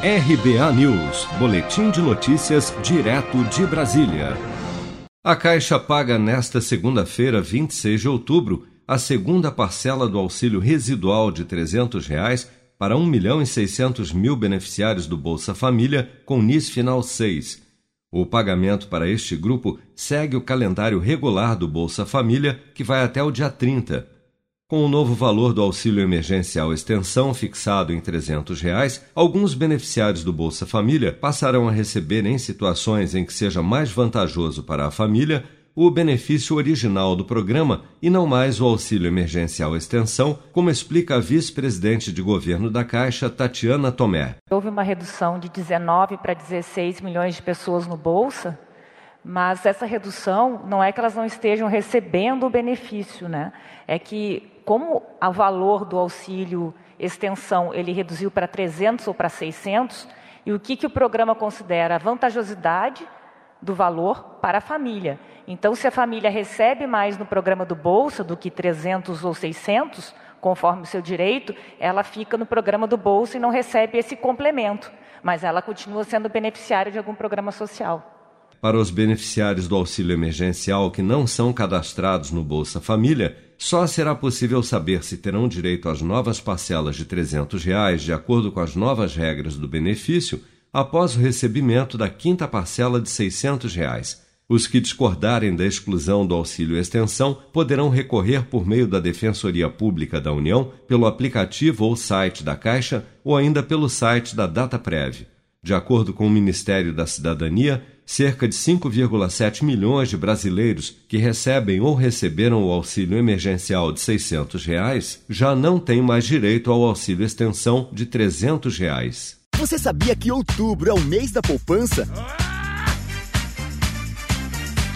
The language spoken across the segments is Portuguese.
RBA News, Boletim de Notícias, direto de Brasília. A Caixa paga nesta segunda-feira, 26 de outubro, a segunda parcela do auxílio residual de 300 reais para 1 milhão e 600 mil beneficiários do Bolsa Família com NIS Final 6. O pagamento para este grupo segue o calendário regular do Bolsa Família, que vai até o dia 30. Com o novo valor do auxílio emergencial extensão fixado em 300 reais, alguns beneficiários do Bolsa Família passarão a receber, em situações em que seja mais vantajoso para a família, o benefício original do programa e não mais o auxílio emergencial extensão, como explica a vice-presidente de governo da Caixa, Tatiana Tomé. Houve uma redução de 19 para 16 milhões de pessoas no Bolsa, mas essa redução não é que elas não estejam recebendo o benefício, né? É que como o valor do auxílio extensão ele reduziu para 300 ou para 600, e o que, que o programa considera a vantajosidade do valor para a família. Então, se a família recebe mais no programa do Bolsa do que 300 ou 600, conforme o seu direito, ela fica no programa do Bolsa e não recebe esse complemento, mas ela continua sendo beneficiária de algum programa social. Para os beneficiários do auxílio emergencial que não são cadastrados no Bolsa Família, só será possível saber se terão direito às novas parcelas de 300 reais, de acordo com as novas regras do benefício, após o recebimento da quinta parcela de 600 reais. Os que discordarem da exclusão do auxílio extensão poderão recorrer por meio da Defensoria Pública da União, pelo aplicativo ou site da Caixa ou ainda pelo site da DataPrev. De acordo com o Ministério da Cidadania, cerca de 5,7 milhões de brasileiros que recebem ou receberam o auxílio emergencial de 600 reais já não têm mais direito ao auxílio extensão de 300 reais. Você sabia que outubro é o mês da poupança?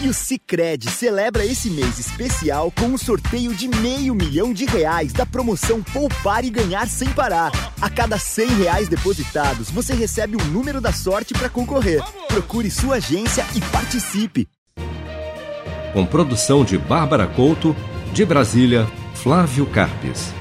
E o Cicred celebra esse mês especial com um sorteio de meio milhão de reais da promoção Poupar e Ganhar Sem Parar. A cada cem reais depositados, você recebe um número da sorte para concorrer. Procure sua agência e participe. Com produção de Bárbara Couto, de Brasília, Flávio Carpes.